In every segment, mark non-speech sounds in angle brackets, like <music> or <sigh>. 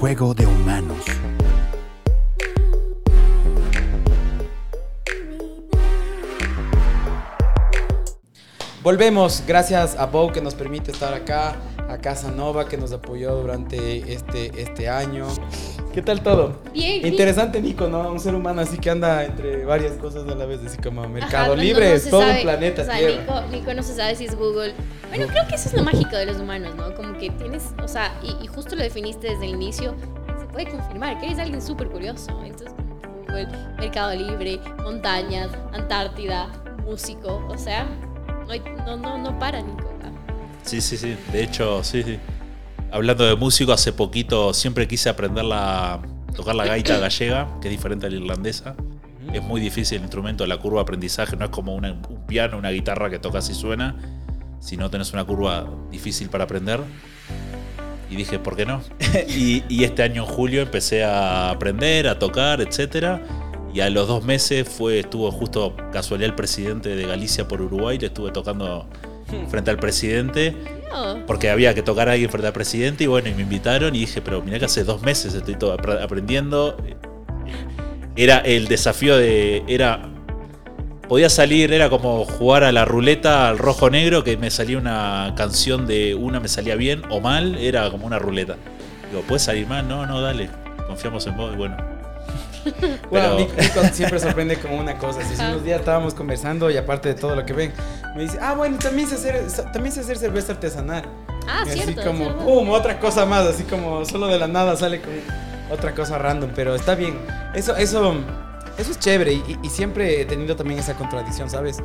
Juego de humanos. Volvemos, gracias a Bow que nos permite estar acá, a Casa Nova que nos apoyó durante este, este año. ¿Qué tal todo? Bien. Interesante, Nico, ¿no? Un ser humano así que anda entre varias cosas a la vez, así como Mercado Ajá, Libre, no es se todo sabe, un planeta o sea. Nico, Nico no se sabe si es Google. Bueno, creo que eso es lo mágico de los humanos, ¿no? Como que tienes, o sea, y, y justo lo definiste desde el inicio, se puede confirmar que eres alguien súper curioso. Entonces, Google, Mercado Libre, montañas, Antártida, músico, o sea, no, no, no, no para, Nico. ¿ah? Sí, sí, sí. De hecho, sí, sí. Hablando de músico, hace poquito siempre quise aprender la, tocar la gaita <coughs> gallega, que es diferente a la irlandesa. Es muy difícil el instrumento, la curva de aprendizaje no es como una- un piano, una guitarra que tocas y suena, sino tenés una curva difícil para aprender. Y dije, ¿por qué no? <laughs> y, y este año en julio empecé a aprender, a tocar, etcétera. Y a los dos meses fue, estuvo justo casualidad el presidente de Galicia por Uruguay, le estuve tocando frente al presidente. Porque había que tocar a alguien frente al presidente y bueno, y me invitaron y dije, pero mirá que hace dos meses estoy todo apre- aprendiendo. Era el desafío de... Era... Podía salir, era como jugar a la ruleta al rojo-negro, que me salía una canción de una me salía bien o mal, era como una ruleta. Digo, ¿puedes salir mal? No, no, dale, confiamos en vos y bueno. <laughs> Bueno, Pero- Nico, Nico siempre sorprende como una cosa. Si unos días estábamos conversando y aparte de todo lo que ven, me dice, ah, bueno, también sé hacer, también sé hacer cerveza artesanal. Ah, Y así cierto. como, cierto. pum, otra cosa más, así como solo de la nada sale con otra cosa random, pero está bien. Eso, eso, eso es chévere y, y siempre he tenido también esa contradicción, ¿sabes?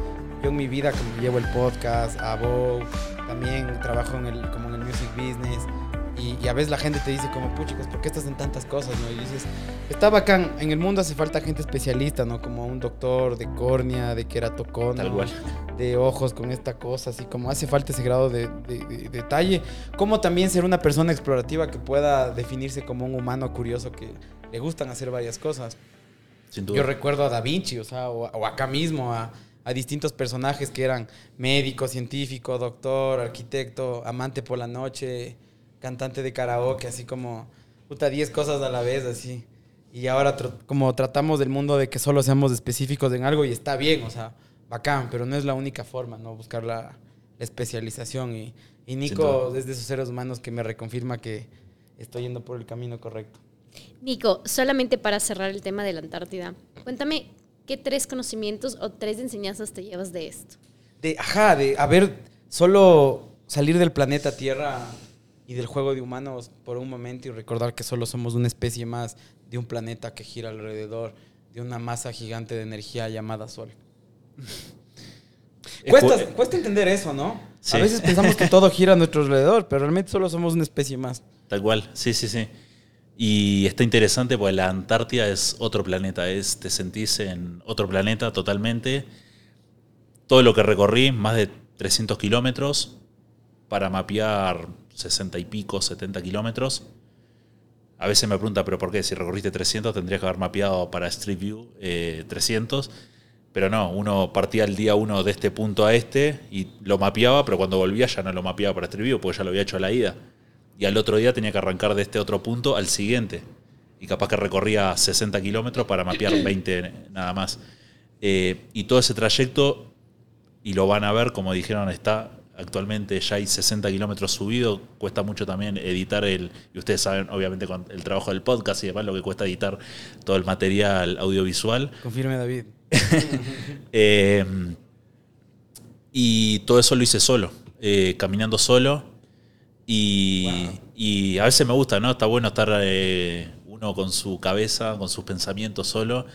Yo en mi vida como llevo el podcast, a Bow, también trabajo en el, como en el music business y, y a veces la gente te dice como, puchicos, ¿por qué estás en tantas cosas? ¿no? Y dices, está bacán, en el mundo hace falta gente especialista, ¿no? Como un doctor de córnea, de cual. de ojos con esta cosa, así como hace falta ese grado de, de- de detalle. Como también ser una persona explorativa que pueda definirse como un humano curioso que le gustan hacer varias cosas. Sin duda. Yo recuerdo a Da Vinci, o sea, o, o acá mismo, a, a distintos personajes que eran médico, científico, doctor, arquitecto, amante por la noche, cantante de karaoke, así como, puta, 10 cosas a la vez, así. Y ahora tr- como tratamos del mundo de que solo seamos específicos en algo y está bien, o sea, bacán, pero no es la única forma, ¿no? Buscar la, la especialización. Y, y Nico duda. es de esos seres humanos que me reconfirma que estoy yendo por el camino correcto. Nico, solamente para cerrar el tema de la Antártida, cuéntame qué tres conocimientos o tres enseñanzas te llevas de esto. De, ajá, de haber solo salir del planeta Tierra y del juego de humanos por un momento y recordar que solo somos una especie más de un planeta que gira alrededor de una masa gigante de energía llamada Sol. Es <laughs> Cuesta, cu- cuesta entender eso, ¿no? Sí. A veces pensamos que todo gira a nuestro alrededor, pero realmente solo somos una especie más. Tal cual, sí, sí, sí. Y está interesante porque la Antártida es otro planeta, es, te sentís en otro planeta totalmente. Todo lo que recorrí, más de 300 kilómetros, para mapear 60 y pico, 70 kilómetros. A veces me pregunta, ¿pero por qué? Si recorriste 300 tendrías que haber mapeado para Street View eh, 300. Pero no, uno partía el día uno de este punto a este y lo mapeaba, pero cuando volvía ya no lo mapeaba para Street View porque ya lo había hecho a la ida. Y al otro día tenía que arrancar de este otro punto al siguiente. Y capaz que recorría 60 kilómetros para mapear <clears throat> 20 nada más. Eh, y todo ese trayecto, y lo van a ver, como dijeron, está actualmente ya hay 60 kilómetros subido. Cuesta mucho también editar el. Y ustedes saben, obviamente, con el trabajo del podcast y demás, lo que cuesta editar todo el material audiovisual. Confirme, David. <laughs> Eh, y todo eso lo hice solo, eh, caminando solo. Y, y a veces me gusta, ¿no? Está bueno estar eh, uno con su cabeza, con sus pensamientos solo.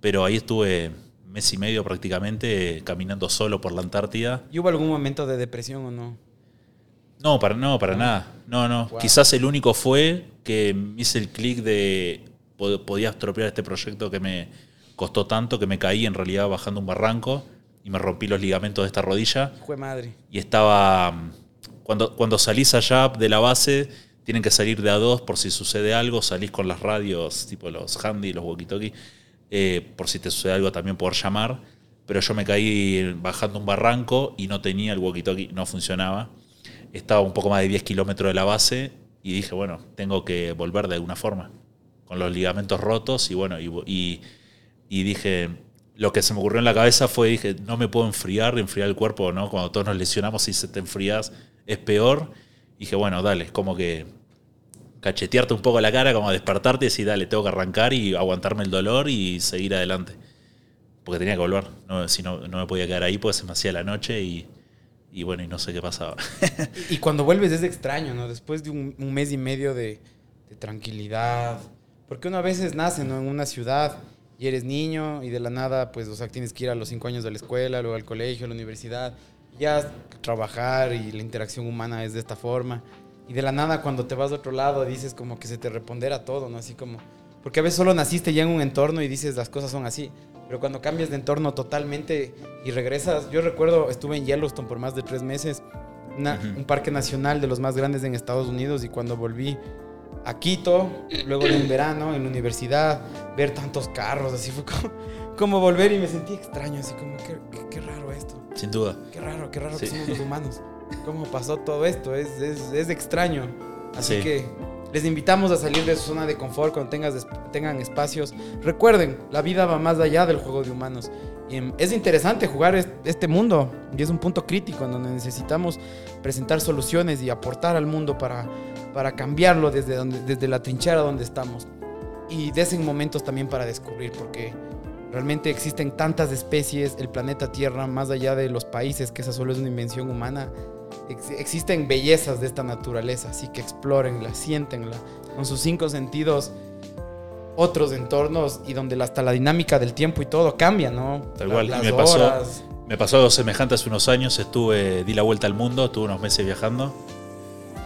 Pero ahí estuve mes y medio prácticamente caminando solo por la Antártida. ¿Y hubo algún momento de depresión o no? No, para, no, para nada. No, no. Wow. Quizás el único fue que me hice el clic de pod- podía estropear este proyecto que me costó tanto que me caí en realidad bajando un barranco y me rompí los ligamentos de esta rodilla Fue madre. y estaba cuando cuando salís allá de la base tienen que salir de a dos por si sucede algo salís con las radios tipo los handy los walkie talkie eh, por si te sucede algo también poder llamar pero yo me caí bajando un barranco y no tenía el walkie talkie no funcionaba estaba un poco más de 10 kilómetros de la base y dije, bueno, tengo que volver de alguna forma, con los ligamentos rotos y bueno, y, y, y dije, lo que se me ocurrió en la cabeza fue, dije, no me puedo enfriar, enfriar el cuerpo, ¿no? Cuando todos nos lesionamos y se te enfrías es peor. dije, bueno, dale, como que cachetearte un poco la cara, como despertarte y decir, dale, tengo que arrancar y aguantarme el dolor y seguir adelante. Porque tenía que volver, si no, no me podía quedar ahí porque se me hacía la noche y, bueno, y no sé qué pasaba. <laughs> y, cuando vuelves es extraño, ¿no? Después de un, mes y medio de, de, tranquilidad, porque uno a veces nace, ¿no? En una ciudad y eres niño y de la nada, pues, o sea, tienes que ir a los cinco años de la escuela, luego al colegio, a la universidad, ya trabajar y la interacción humana es de esta forma. Y de la nada cuando te vas a otro lado dices como que se te repondera todo, ¿no? Así como... Porque a veces solo naciste ya en un entorno y dices las cosas son así. Pero cuando cambias de entorno totalmente y regresas... Yo recuerdo, estuve en Yellowstone por más de tres meses. Un parque nacional de los más grandes en Estados Unidos y cuando volví a Quito, luego en verano, en la universidad, ver tantos carros, así fue como, <laughs> como volver y me sentí extraño, así como, qué, qué, raro esto. Sin duda. Qué raro, qué raro que somos los humanos <laughs> cómo pasó todo esto. Es, es, es extraño. Así que les invitamos a salir de su zona de confort cuando tengas, tengan espacios. Recuerden, la vida va más allá del juego de humanos. Em, es interesante jugar este mundo y es un punto crítico en donde necesitamos presentar soluciones y aportar al mundo para, para cambiarlo desde, donde, desde la trinchera donde estamos. Y desen momentos también para descubrir, porque realmente existen tantas especies, el planeta Tierra, más allá de los países, que esa solo es una invención humana existen bellezas de esta naturaleza, así que explórenla, siéntenla con sus cinco sentidos otros entornos y donde hasta la dinámica del tiempo y todo cambia, ¿no? Tal cual, me pasó, me pasó algo semejante hace unos años, estuve, di la vuelta al mundo, estuve unos meses viajando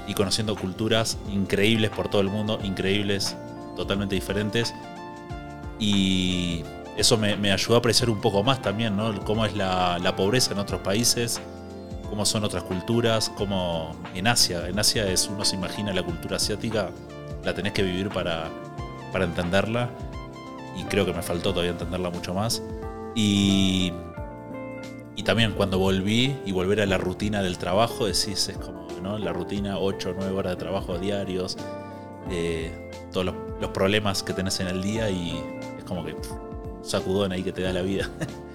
y conociendo culturas increíbles por todo el mundo, increíbles, totalmente diferentes. Y eso me, ayudó a apreciar un poco más también, ¿no? Cómo es la, la pobreza en otros países, cómo son otras culturas, como en Asia. En Asia es, uno se imagina la cultura asiática, la tenés que vivir para, para entenderla. Y creo que me faltó todavía entenderla mucho más. Y, también cuando volví y volver a la rutina del trabajo, decís, es como, ¿no? La rutina, 8 o 9 horas de trabajo diarios, eh, todos los, los, problemas que tenés en el día y es como que sacudón ahí que te da la vida. <laughs>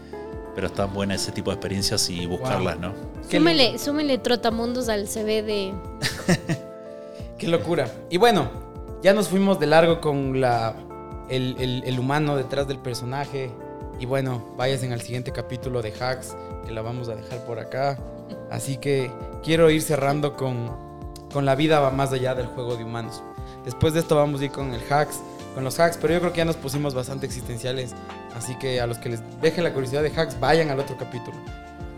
pero están buenas ese tipo de experiencias y buscarlas, ¿no? Súmele, súmele trotamundos al CV de... <laughs> Qué locura. Y bueno, ya nos fuimos de largo con la, el, humano detrás del personaje. Y bueno, vayan al siguiente capítulo de Hacks, que la vamos a dejar por acá. Así que quiero ir cerrando con, con la vida va más allá del juego de humanos. Después de esto vamos a ir con el Hacks, con los Hacks, pero yo creo que ya nos pusimos bastante existenciales Así que a los que les deje la curiosidad de hacks, vayan al otro capítulo.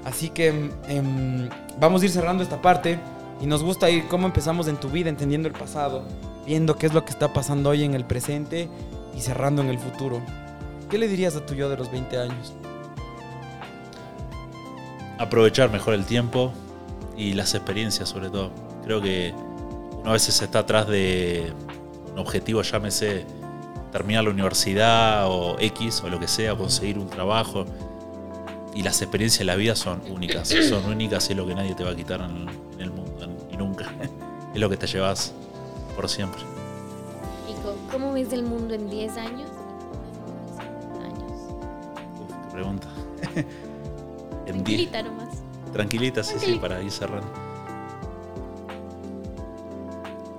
Así que em, vamos a ir cerrando esta parte y nos gusta ir cómo empezamos en tu vida, entendiendo el pasado, viendo qué es lo que está pasando hoy en el presente y cerrando en el futuro. ¿Qué le dirías a tu yo de los 20 años? Aprovechar mejor el tiempo y las experiencias sobre todo. Creo que uno a veces está atrás de un objetivo, llámese terminar la universidad o X o lo que sea, conseguir un trabajo. Y las experiencias de la vida son únicas, <clears throat> son únicas y es lo que nadie te va a quitar en, el mundo, y nunca. <laughs> es lo que te llevas por siempre. Nico, ¿cómo ves el mundo en 10 años? años? Uf, qué pregunta. <laughs> Tranquilita nomás. Tranquilita, sí, sí, para ir cerrando.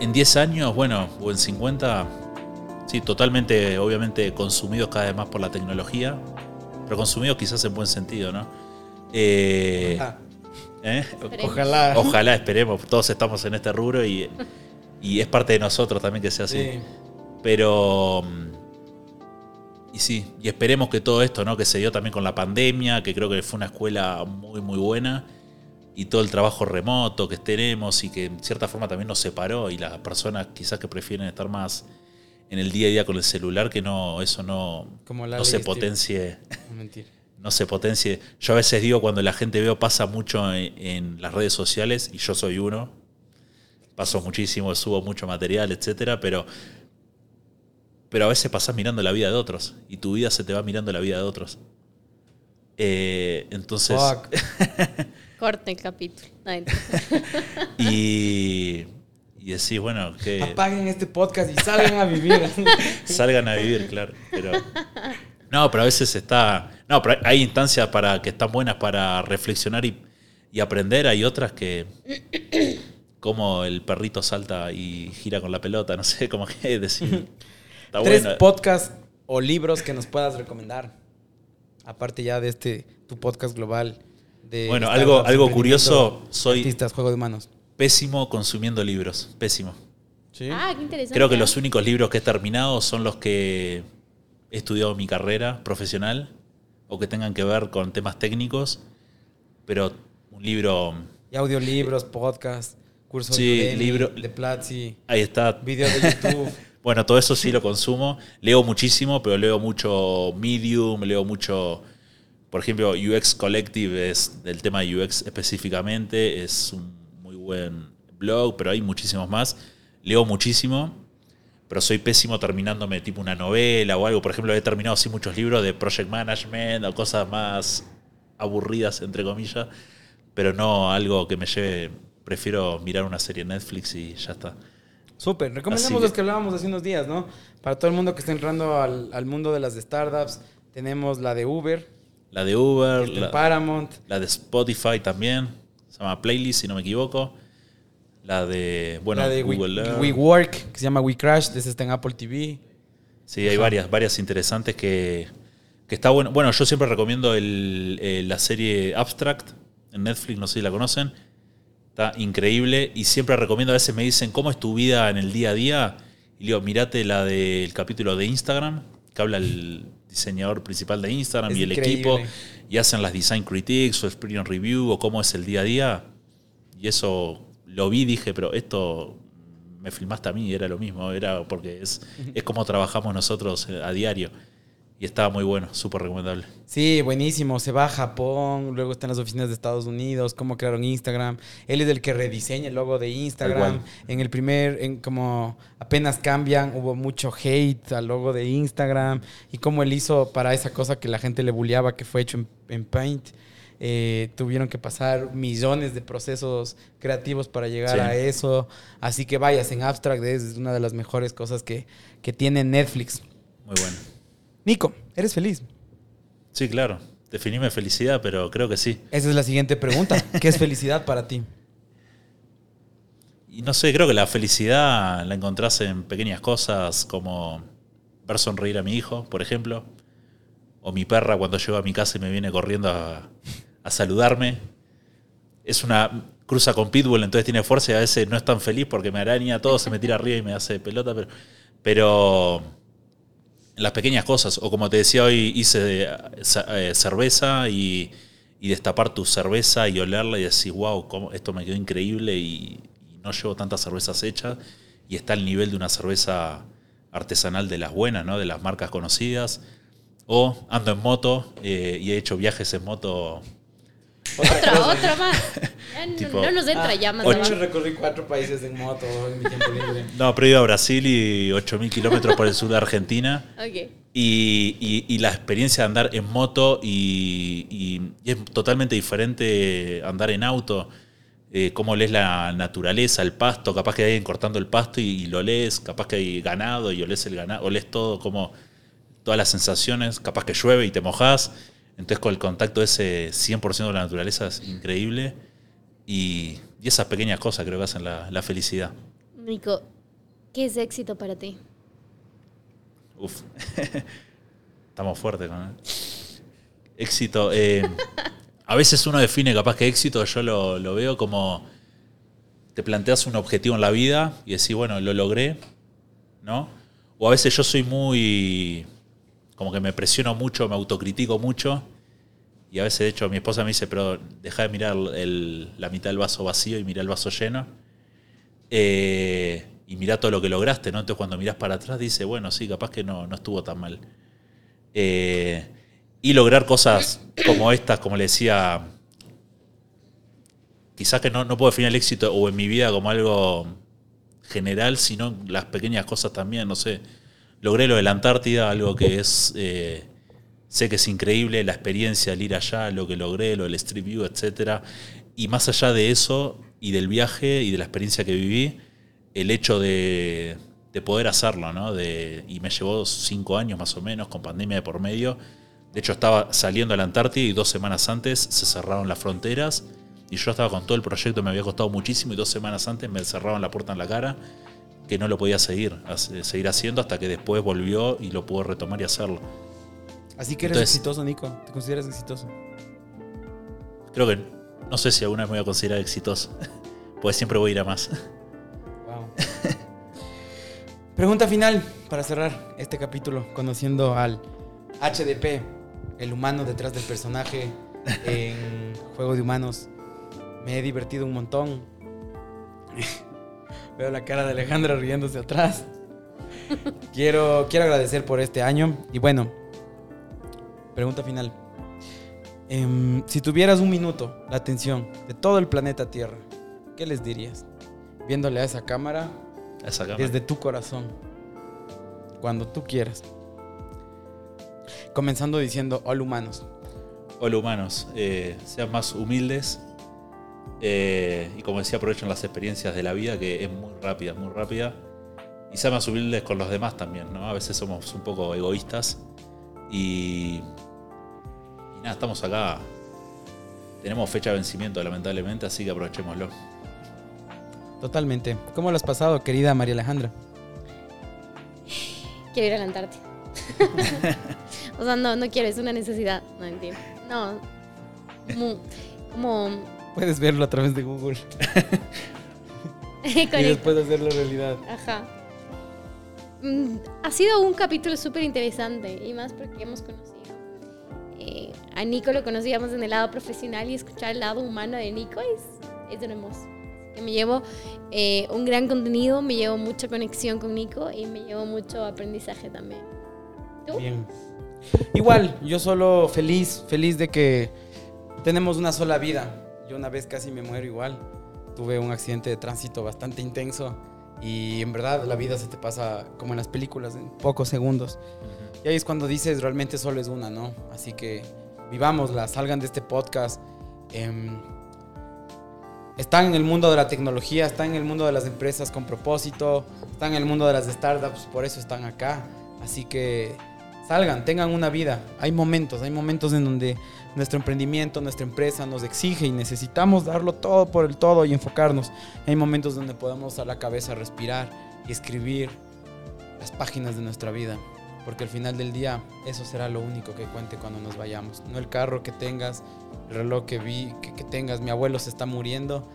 En 10 años, bueno, o en 50, Sí, totalmente, obviamente, consumidos cada vez más por la tecnología, pero consumidos quizás en buen sentido, ¿no? Eh, ¿eh? Ojalá. Ojalá, esperemos. Todos estamos en este rubro y, es parte de nosotros también que sea así. Pero. Y sí, y esperemos que todo esto, ¿no? Que se dio también con la pandemia, que creo que fue una escuela muy, muy buena, y todo el trabajo remoto que tenemos y que en cierta forma también nos separó, y las personas quizás que prefieren estar más en el día a día con el celular que no eso no, no se potencie. <laughs> No se potencie. Yo a veces digo cuando la gente veo pasa mucho en, las redes sociales y yo soy uno. Paso muchísimo, subo mucho material, etcétera, pero pero a veces pasas mirando la vida de otros y tu vida se te va mirando la vida de otros. Eh, entonces. <laughs> Corte el capítulo. <laughs> y, y decís, bueno, que Apaguen este podcast y salgan a vivir. <laughs> salgan a vivir, claro. Pero, no, pero a veces está. No, pero hay instancias para que están buenas para reflexionar y, y aprender. Hay otras que. Como el perrito salta y gira con la pelota, no sé, como que decir. Está Tres bueno. podcasts o libros que nos puedas recomendar. Aparte ya de este, tu podcast global. De Bueno, algo- algo curioso, soy- Artistas, juego de manos. Pésimo consumiendo libros. Pésimo. ¿Sí? Ah, qué interesante. Creo que los únicos libros que he terminado son los que he estudiado en mi carrera profesional o que tengan que ver con temas técnicos. Pero un libro. Y audiolibros, podcast, cursos Sí, de Udemy, libro- de Platzi, Ahí está. videos de YouTube. <laughs> Bueno, todo eso sí lo consumo. Leo muchísimo, pero leo mucho Medium, leo mucho, por ejemplo, UX Collective es del tema de UX específicamente, es un buen blog, pero hay muchísimos más. Leo muchísimo, pero soy pésimo terminándome tipo una novela o algo. Por ejemplo, he terminado así muchos libros de project management o cosas más aburridas, entre comillas, pero no algo que me lleve. Prefiero mirar una serie en Netflix y ya está. Súper, recomendamos los que- hablábamos hace unos días, ¿no? Para todo el mundo que está entrando al, al mundo de las startups, tenemos la de Uber, La de Uber, de la, Paramount, la de Spotify también, se llama Playlist si no me equivoco. La de, bueno, la de We- Google Earth. WeWork, que se llama WeCrash, esa está en Apple TV. Sí, hay varias, varias interesantes que, que está bueno. Bueno, yo siempre recomiendo el- la serie Abstract en Netflix, no sé si la conocen. Está increíble y siempre recomiendo, a veces me dicen, ¿cómo es tu vida en el día a día? Y digo, mirate la del capítulo de Instagram, que habla el diseñador principal de Instagram Es y el increíble. equipo, y hacen las design critiques o experience review o cómo es el día a día. Y eso lo vi, dije, pero esto me filmaste a mí, era lo mismo, era porque es, es como trabajamos nosotros eh, a diario. Y estaba muy bueno, súper recomendable. Sí, buenísimo. Se va a Japón, luego están las oficinas de Estados Unidos, cómo crearon Instagram. Él es el que rediseña el logo de Instagram. En el primer, en como apenas cambian, hubo mucho hate al logo de Instagram. Y cómo él hizo para esa cosa que la gente le bulleaba, que fue hecho en, en Paint. Eh, tuvieron que pasar millones de procesos creativos para llegar Sí. a eso. Así que vayas en Abstract, es una de las mejores cosas que, que tiene Netflix. Muy bueno. Nico, ¿eres feliz? Sí, claro. Definime felicidad, pero creo que sí. Esa es la siguiente pregunta. <laughs> ¿Qué es felicidad para ti? Y no sé, creo que la felicidad la encontrás en pequeñas cosas como ver sonreír a mi hijo, por ejemplo. O mi perra cuando llego a mi casa y me viene corriendo a, a saludarme. Es una cruza con pitbull, entonces tiene fuerza y a veces no es tan feliz porque me araña todo, se me tira arriba y me hace pelota, pero, pero las pequeñas cosas, o como te decía hoy, hice eh, ce- cerveza y, y destapar tu cerveza y olerla y decir, wow, cómo, esto me quedó increíble y, y no llevo tantas cervezas hechas y está al nivel de una cerveza artesanal de las buenas, ¿no? de las marcas conocidas. O ando en moto eh, y he hecho viajes en moto. Otro, otro más. <laughs> No, Tipo, no nos entra Ah, ya más ocho. recorrí cuatro países en moto en mi tiempo libre. <laughs> No, pero he ido a Brasil y 8.000 kilómetros por el sur de Argentina. Y, y- y la experiencia de andar en moto y, y- y es totalmente diferente andar en auto. Eh, cómo lees la naturaleza, el pasto, capaz que hay alguien cortando el pasto y, y lo lees, capaz que hay ganado y olés el ganado, olés todo, como todas las sensaciones, capaz que llueve y te mojás. Entonces con el contacto ese 100% de la naturaleza es increíble. Y, y esas pequeñas cosas creo que hacen la, la felicidad. Nico, ¿qué es éxito para ti? Uf. <laughs> Estamos fuertes con éxito. eh, <laughs> a veces uno define capaz que éxito, yo lo, lo veo como te planteas un objetivo en la vida y decís, bueno, lo logré, ¿no? O a veces yo soy muy, como que me presiono mucho, me autocritico mucho. Y a veces, de hecho, mi esposa me dice, pero deja de mirar la mitad del vaso vacío y mira el vaso lleno. Eh, y mira todo lo que lograste, ¿no? Entonces cuando miras para atrás dice, bueno, sí, capaz que no, no estuvo tan mal. Eh, y lograr cosas como estas, como le decía, quizás que no, no puedo definir el éxito o en mi vida como algo general, sino las pequeñas cosas también, no sé. Logré lo de la Antártida, algo que es, eh, sé que es increíble, la experiencia, el ir allá, lo que logré, lo del Street View, etc. Y más allá de eso y del viaje y de la experiencia que viví, el hecho de, de poder hacerlo, ¿no? De, y me llevó cinco años más o menos, con pandemia de por medio. De hecho, estaba saliendo a la Antártida y dos semanas antes se cerraron las fronteras. Y yo estaba con todo el proyecto, me había costado muchísimo y dos semanas antes me cerraban la puerta en la cara que no lo podía seguir, seguir haciendo hasta que después volvió y lo pudo retomar y hacerlo. Así que eres exitoso, Nico. ¿Te consideras exitoso? Creo que no sé si alguna vez me voy a considerar exitoso. <laughs> pues siempre voy a ir a más. Wow. <laughs> Pregunta final para cerrar este capítulo, conociendo al HDP, el humano detrás del personaje en <laughs> Juego de Humanos. Me he divertido un montón. Veo la cara de Alejandra riéndose atrás. quiero, quiero agradecer por este año. Y bueno, pregunta final. Em, si tuvieras un minuto la atención de todo el planeta Tierra, ¿qué les dirías? Viéndole a esa cámara, desde tu corazón, cuando tú quieras. Comenzando diciendo, hola humanos. Hola humanos, eh, sean más humildes, eh, y como decía, aprovechen las experiencias de la vida, que es muy rápida, muy rápida. Y sean más humildes con los demás también, ¿no? A veces somos un poco egoístas. Y, y nada, estamos acá. Tenemos fecha de vencimiento, lamentablemente, así que aprovechémoslo. Totalmente. ¿Cómo lo has pasado, querida María Alejandra? Quiero ir a la Antártida. <laughs> o sea, no, no quiero, es una necesidad. No, entiendo. No. como Puedes verlo a través de Google. <laughs> y después hacerlo realidad. Ajá. Mm, ha sido un capítulo súper interesante y más porque hemos conocido. Eh, a Nico lo conocíamos en el lado profesional y escuchar el lado humano de Nico es, es hermoso. Me llevo eh, un gran contenido, me llevo mucha conexión con Nico y me llevo mucho aprendizaje también. ¿Tú? Bien. Igual, yo solo feliz, feliz de que tenemos una sola vida yo una vez casi me muero igual. Tuve un accidente de tránsito bastante intenso y en verdad la vida se te pasa como en las películas, en pocos segundos. Y ahí es cuando dices realmente solo es una, ¿no? Así que vivámosla, salgan de este podcast. Em, están en el mundo de la tecnología, están en el mundo de las empresas con propósito, están en el mundo de las startups, por eso están acá. Así que salgan, tengan una vida. Hay momentos, hay momentos en donde nuestro emprendimiento, nuestra empresa nos exige y necesitamos darlo todo por el todo y enfocarnos. Hay momentos donde podemos a la cabeza respirar y escribir las páginas de nuestra vida. Porque al final del día eso será lo único que cuente cuando nos vayamos. No el carro que tengas, el reloj que vi, que, tengas, mi abuelo se está muriendo.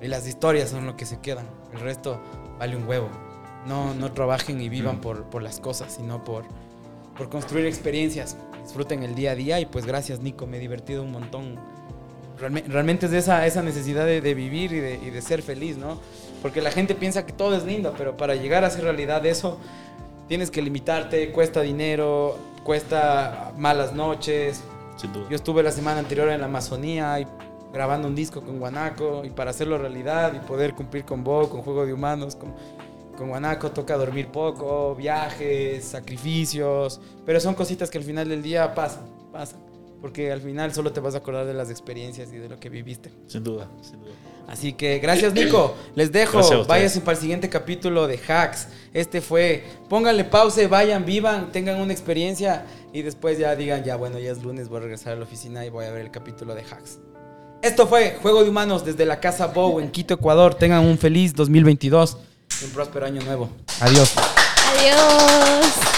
Y las historias son lo que se quedan. El resto vale un huevo. No, no trabajen y vivan mm. por, por las cosas, sino por, por construir experiencias. Disfruten el día a día y pues gracias Nico, me he divertido un montón. Realmente, es de esa, esa necesidad de, vivir y de, y de, ser feliz, ¿no? Porque la gente piensa que todo es lindo, pero para llegar a hacer realidad eso, tienes que limitarte, cuesta dinero, cuesta malas noches. Yo estuve la semana anterior en la Amazonía y grabando un disco con Guanaco y para hacerlo realidad y poder cumplir con Bo, con Juego de Humanos, con con Guanaco toca dormir poco, viajes, sacrificios, pero son cositas que al final del día pasan, pasan. Porque al final solo te vas a acordar de las experiencias y de lo que viviste. Sin duda, sin duda. Así que gracias Nico, <coughs> les dejo, váyanse para el siguiente capítulo de Hacks. Este fue, pónganle pause, vayan, vivan, tengan una experiencia y después ya digan, ya bueno, ya es lunes, voy a regresar a la oficina y voy a ver el capítulo de Hacks. Esto fue Juego de Humanos desde la Casa Bow en Quito, Ecuador. Tengan un feliz 2022 un próspero año nuevo. Adiós. Adiós.